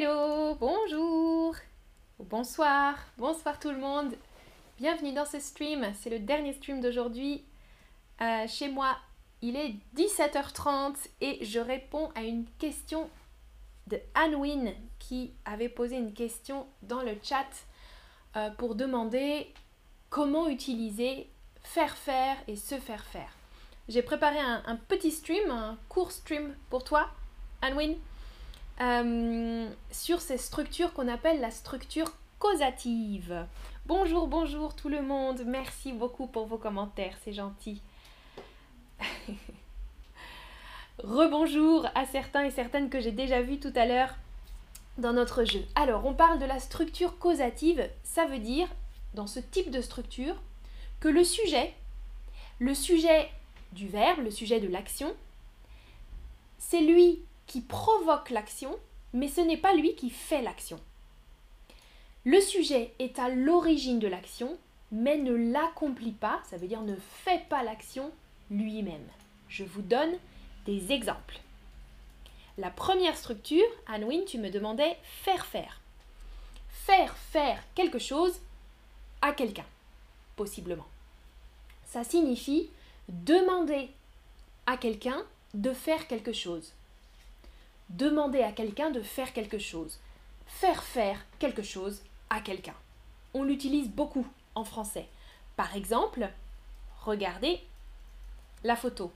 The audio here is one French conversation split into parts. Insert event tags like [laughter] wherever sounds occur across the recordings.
hello, bonjour, bonsoir, bonsoir tout le monde. Bienvenue dans ce stream, c'est le dernier stream d'aujourd'hui. Euh, chez moi, il est 17h30 et je réponds à une question de Anwin qui avait posé une question dans le chat euh, pour demander comment utiliser faire faire et se faire faire. J'ai préparé un, petit stream, un court stream pour toi, Anwin, euh, sur ces structures qu'on appelle la structure causative. Bonjour, bonjour tout le monde, merci beaucoup pour vos commentaires, c'est gentil. [laughs] Rebonjour à certains et certaines que j'ai déjà vus tout à l'heure dans notre jeu. Alors, on parle de la structure causative. Ça veut dire, dans ce type de structure, que le sujet, le sujet du verbe, le sujet de l'action, c'est lui qui provoque l'action, mais ce n'est pas lui qui fait l'action. Le sujet est à l'origine de l'action, mais ne l'accomplit pas, ça veut dire ne fait pas l'action lui-même. Je vous donne des exemples. La première structure, Anwin, tu me demandais faire faire. Faire faire quelque chose à quelqu'un, possiblement. Ça signifie demander à quelqu'un de faire quelque chose. Demander à quelqu'un de faire quelque chose. Faire faire quelque chose à quelqu'un. On l'utilise beaucoup en français. Par exemple, regardez la photo.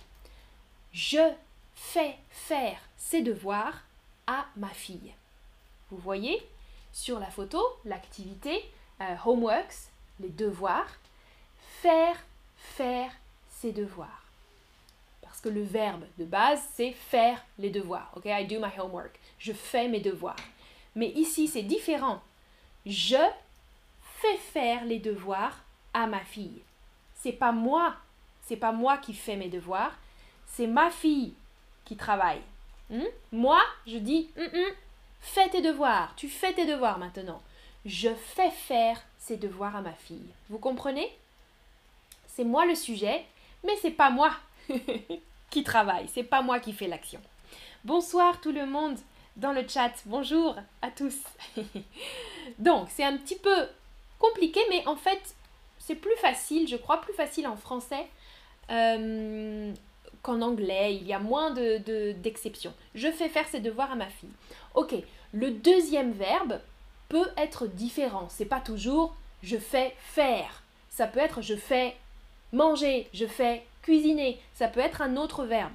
Je fais faire ses devoirs à ma fille. Vous voyez sur la photo l'activité euh, homeworks, les devoirs. Faire, faire ses devoirs. Que le verbe de base, c'est faire les devoirs. Ok, I do my homework. Je fais mes devoirs. Mais ici, c'est différent. Je fais faire les devoirs à ma fille. C'est pas moi, c'est pas moi qui fais mes devoirs, c'est ma fille qui travaille. Hmm? Moi, je dis, hmm, hmm, fais tes devoirs, tu fais tes devoirs maintenant. Je fais faire ses devoirs à ma fille. Vous comprenez? C'est moi le sujet, mais c'est pas moi [laughs] qui travaille, c'est pas moi qui fais l'action. Bonsoir tout le monde dans le chat. Bonjour à tous. [laughs] Donc, c'est un petit peu compliqué, mais en fait, c'est plus facile, je crois, plus facile en français. Euh, qu'en anglais, il y a moins d'exceptions. De, je fais faire ses devoirs à ma fille. Ok, le deuxième verbe peut être différent. C'est pas toujours je fais faire. Ça peut être je fais manger, je fais cuisiner. Ça peut être un autre verbe.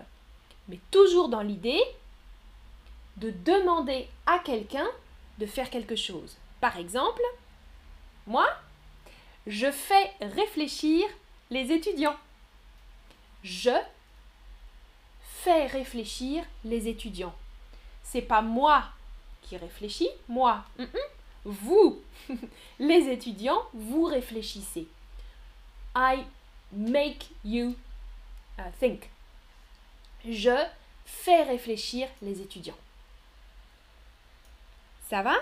Mais toujours dans l'idée de demander à quelqu'un de faire quelque chose. Par exemple, moi, je fais réfléchir les étudiants. Je réfléchir les étudiants. C'est pas moi qui réfléchis, moi, vous, [laughs] les étudiants, vous réfléchissez. I make you think. Je fais réfléchir les étudiants. Ça va?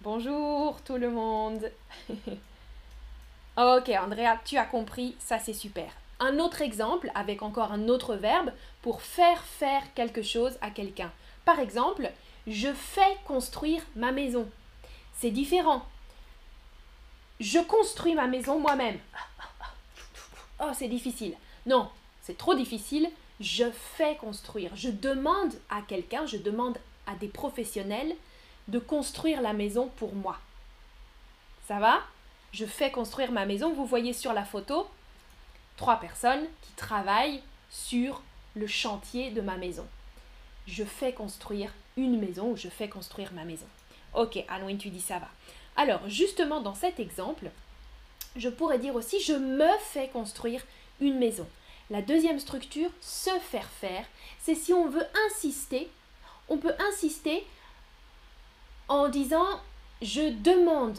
Bonjour tout le monde. [laughs] ok, Andrea, tu as compris, ça c'est super un autre exemple avec encore un autre verbe pour faire faire quelque chose à quelqu'un. Par exemple, je fais construire ma maison. C'est différent. Je construis ma maison moi-même. Oh, c'est difficile. Non, c'est trop difficile. Je fais construire. Je demande à quelqu'un, je demande à des professionnels de construire la maison pour moi. Ça va? Je fais construire ma maison. Vous voyez sur la photo, trois personnes qui travaillent sur le chantier de ma maison. Je fais construire une maison ou je fais construire ma maison. Ok, Anouine, tu dis ça va. Alors, justement, dans cet exemple, je pourrais dire aussi je me fais construire maison. La deuxième structure, se faire faire, c'est si on veut insister, on peut insister en disant je demande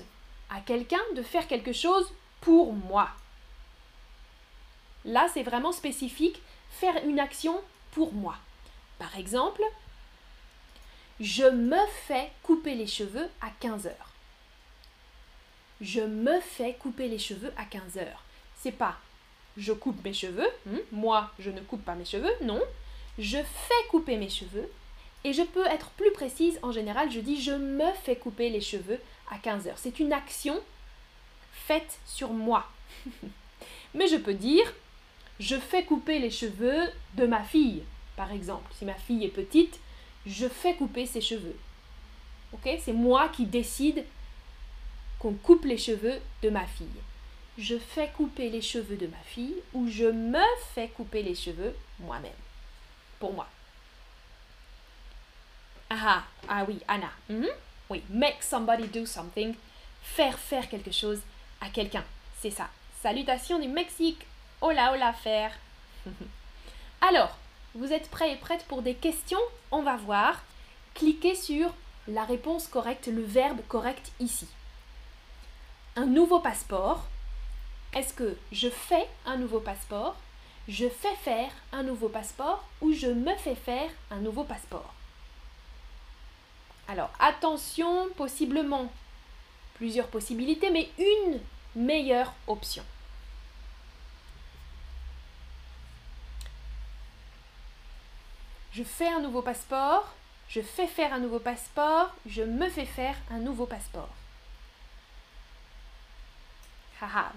à quelqu'un de faire quelque chose pour moi. Là, c'est vraiment spécifique, faire une action pour moi. Par exemple, je me fais couper les cheveux à 15 heures. Je me fais couper les cheveux à 15 heures. C'est pas je coupe mes cheveux, hmm, moi je ne coupe pas mes cheveux, non. Je fais couper mes cheveux Et je peux être plus précise, en général, je dis je me fais couper les cheveux à 15 heures. C'est une action faite sur moi. [laughs] Mais je peux dire je fais couper les cheveux de ma fille, par exemple. Si ma fille est petite, je fais couper ses cheveux. Ok? C'est moi qui décide qu'on coupe les cheveux de ma fille. Je fais couper les cheveux de ma fille ou je me fais couper les cheveux moi-même. Pour moi. Ah, ah oui, Anna. Mhm. Oui, make somebody do something. Faire faire quelque chose à quelqu'un. C'est ça. Salutations du Mexique. Hola, hola, faire. [laughs] Alors, vous êtes prêts et prêtes pour des questions? On va voir. Cliquez sur la réponse correcte, le verbe correct ici. Un nouveau passeport. Est-ce que je fais un nouveau passeport Je fais faire un nouveau passeport ou je me fais faire un nouveau passeport? Alors attention, possiblement plusieurs possibilités, mais une meilleure option. Je fais un nouveau passeport, je fais faire un nouveau passeport, je me fais faire un nouveau passeport.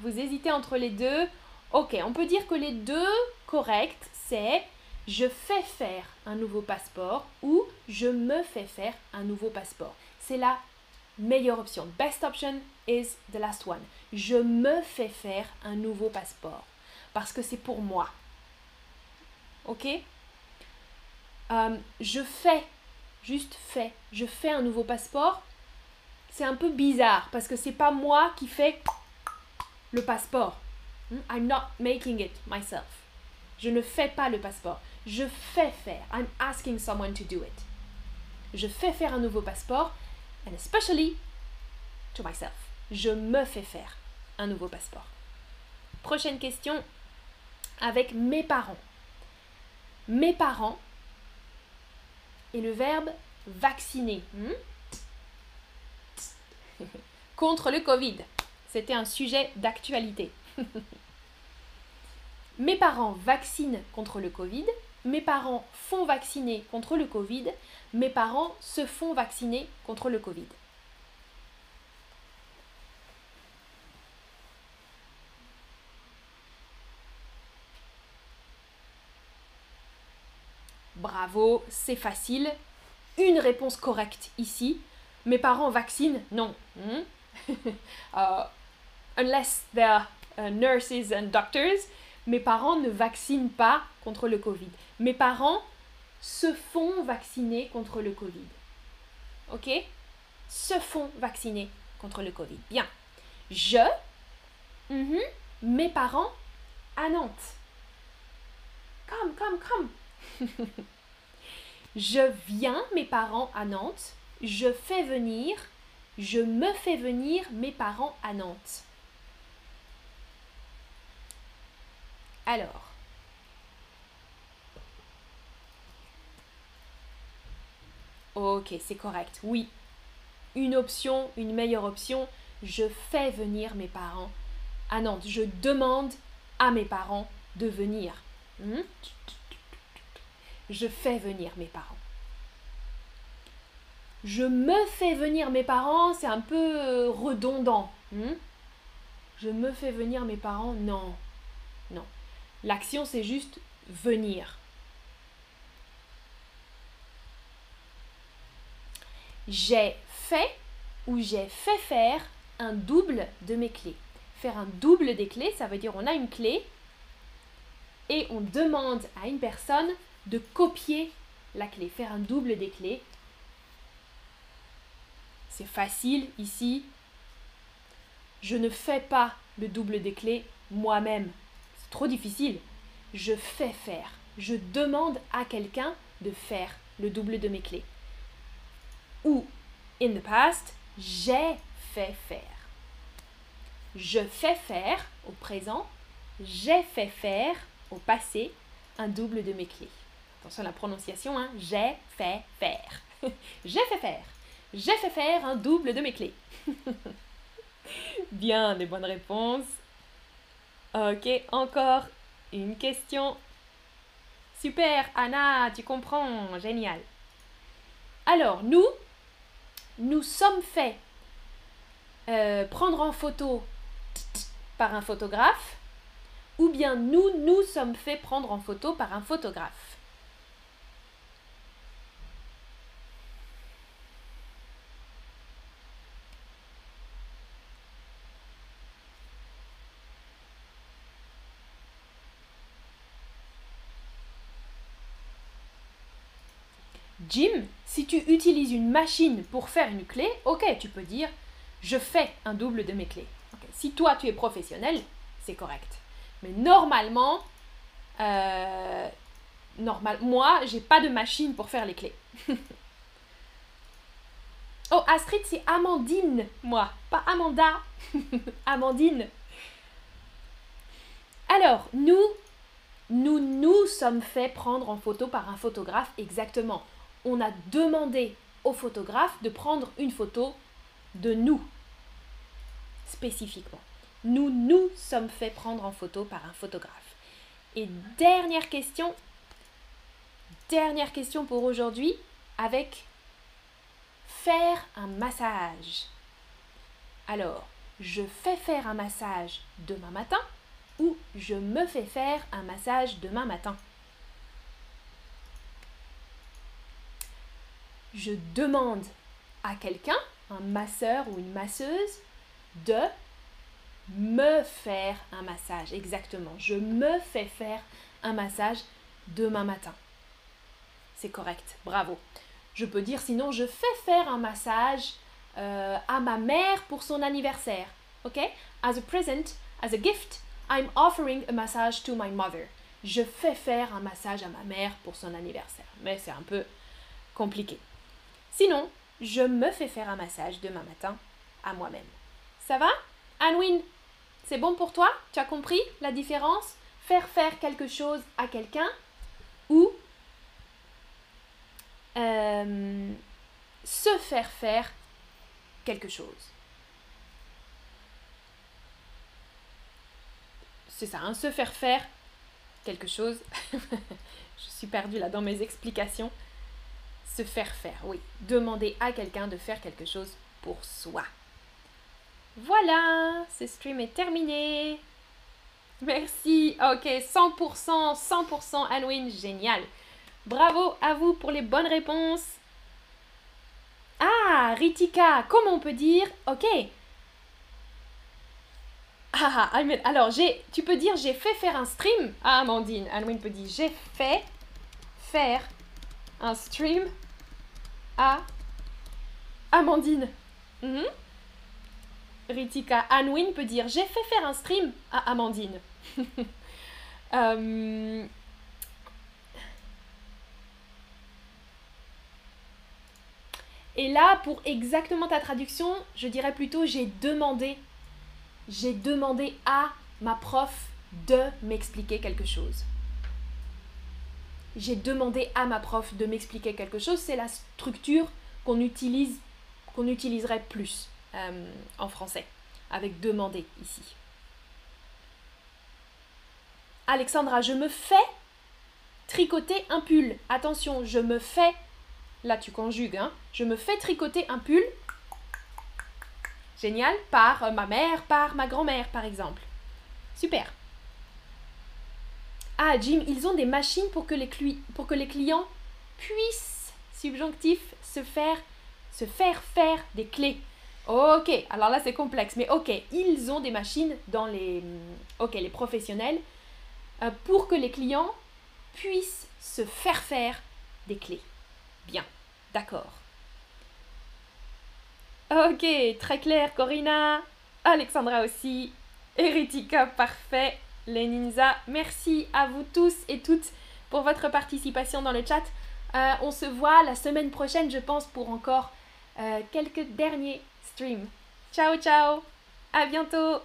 Vous hésitez entre les deux. Ok, on peut dire que les deux corrects, c'est je fais faire un nouveau passeport ou je me fais faire un nouveau passeport. C'est la meilleure option. Best option is the last one. Je me fais faire un nouveau passeport parce que c'est pour moi. Ok? Euh, je fais, juste fais, je fais un nouveau passeport, c'est un peu bizarre parce que c'est pas moi qui fais le passeport. Hmm? I'm not making it myself. Je ne fais pas le passeport. Je fais faire. I'm asking someone to do it. Je fais faire un nouveau passeport, and especially to myself. Je me fais faire un nouveau passeport. Prochaine question avec mes parents. Mes parents et le verbe vacciner. Hmm? [laughs] Contre le Covid. C'était un sujet d'actualité. [laughs] Mes parents vaccinent contre le Covid. Mes parents font vacciner contre le Covid. Mes parents se font vacciner contre le Covid. Bravo, c'est facile. Une réponse correcte ici. Mes parents vaccinent Non. Hmm? [laughs] Uh, unless they're uh, nurses and doctors, mes parents ne vaccinent pas contre le Covid. Mes parents se font vacciner contre le Covid. Ok? Se font vacciner contre le Covid. Bien. Je, mm-hmm, mes parents à Nantes. Come, come, come. [laughs] je viens mes parents à Nantes. Je fais venir. Je me fais venir mes parents à Nantes. Alors. Ok, c'est correct. Oui. Une option, une meilleure option. Je fais venir mes parents à Nantes. Je demande à mes parents de venir. Hmm? Je fais venir mes parents. Je me fais venir mes parents, c'est un peu euh, redondant. Hmm? Je me fais venir mes parents. Non. L'action, c'est juste venir. J'ai fait ou j'ai fait faire un double de mes clés. Faire un double des clés, ça veut dire on a une clé et on demande à une personne de copier la clé, faire un double des clés. C'est facile ici. Je ne fais pas le double des clés moi-même trop difficile. Je fais faire. Je demande à quelqu'un de faire le double de mes clés. Ou, in the past, j'ai fait faire. Je fais faire au présent, j'ai fait faire au passé un double de mes clés. Attention à la prononciation, hein? j'ai fait faire. [laughs] j'ai fait faire. J'ai fait faire un double de mes clés. [laughs] Bien, des bonnes réponses. Ok, encore une question. Super, Anna, tu comprends, génial. Alors, nous, nous sommes faits euh, prendre en photo par un photographe, ou bien nous, nous sommes faits prendre en photo par un photographe. Jim, si tu utilises une machine pour faire une clé, ok, tu peux dire je fais un double de mes clés. Si toi tu es professionnel, c'est correct. Mais normalement, euh, moi, j'ai pas de machine pour faire les clés. [laughs] oh, Astrid, c'est Amandine, moi, pas Amanda. [laughs] Amandine. Alors, nous, nous nous sommes fait prendre en photo par un photographe exactement on a demandé au photographe de prendre une photo de nous, spécifiquement. Nous nous sommes fait prendre en photo par un photographe. Et dernière question, dernière question pour aujourd'hui, avec faire un massage. Alors, je fais faire un massage demain matin ou je me fais faire un massage demain matin? Je demande à quelqu'un, un masseur ou une masseuse, de me faire un massage. Exactement. Je me fais faire un massage demain matin. C'est correct. Bravo. Je peux dire sinon, je fais faire un massage euh, à ma mère pour son anniversaire. OK? As a present, as a gift, I'm offering a massage to my mother. Je fais faire un massage à ma mère pour son anniversaire. Mais c'est un peu compliqué. Sinon, je me fais faire un massage demain matin à moi-même. Ça va Anwin, c'est bon pour toi? Tu as compris la différence? Faire faire quelque chose à quelqu'un ou euh, se faire faire quelque chose? C'est ça, hein, se faire faire quelque chose. [laughs] Je suis perdue là dans mes explications. Se faire faire, oui. Demander à quelqu'un de faire quelque chose pour soi. Voilà, ce stream est terminé. Merci. Ok, 100%, 100% Halloween, génial. Bravo à vous pour les bonnes réponses. Ah, Ritika, comment on peut dire Ok. Ah, ah alors, j'ai, tu peux dire j'ai fait faire un stream Ah, Amandine. Halloween peut dire j'ai fait faire un stream à Amandine. Mhm. Ritika Anwin peut dire J'ai fait faire un stream à Amandine. [laughs] Euh, et là, pour exactement ta traduction, je dirais plutôt J'ai demandé. J'ai demandé à ma prof de m'expliquer quelque chose j'ai demandé à ma prof de m'expliquer quelque chose, c'est la structure qu'on utilise, qu'on utiliserait plus euh, en français, avec demander ici. Alexandra, je me fais tricoter un pull. Attention, je me fais, là tu conjugues, hein, je me fais tricoter un pull. Génial, par ma mère, par ma grand-mère par exemple. Super. Ah, Jim, ils ont des machines pour que les, pour que les clients puissent, subjonctif, se faire, se faire faire des clés. Ok, alors là c'est complexe, mais ok, ils ont des machines dans les, ok, les professionnels euh, pour que les clients puissent se faire faire des clés. Bien, d'accord. Ok, très clair, Corinna. Alexandra aussi. Eritika, parfait les ninjas. Merci à vous tous et toutes pour votre participation dans le chat. Euh, on se voit la semaine prochaine, je pense, pour encore euh, quelques derniers streams. Ciao, ciao. À bientôt.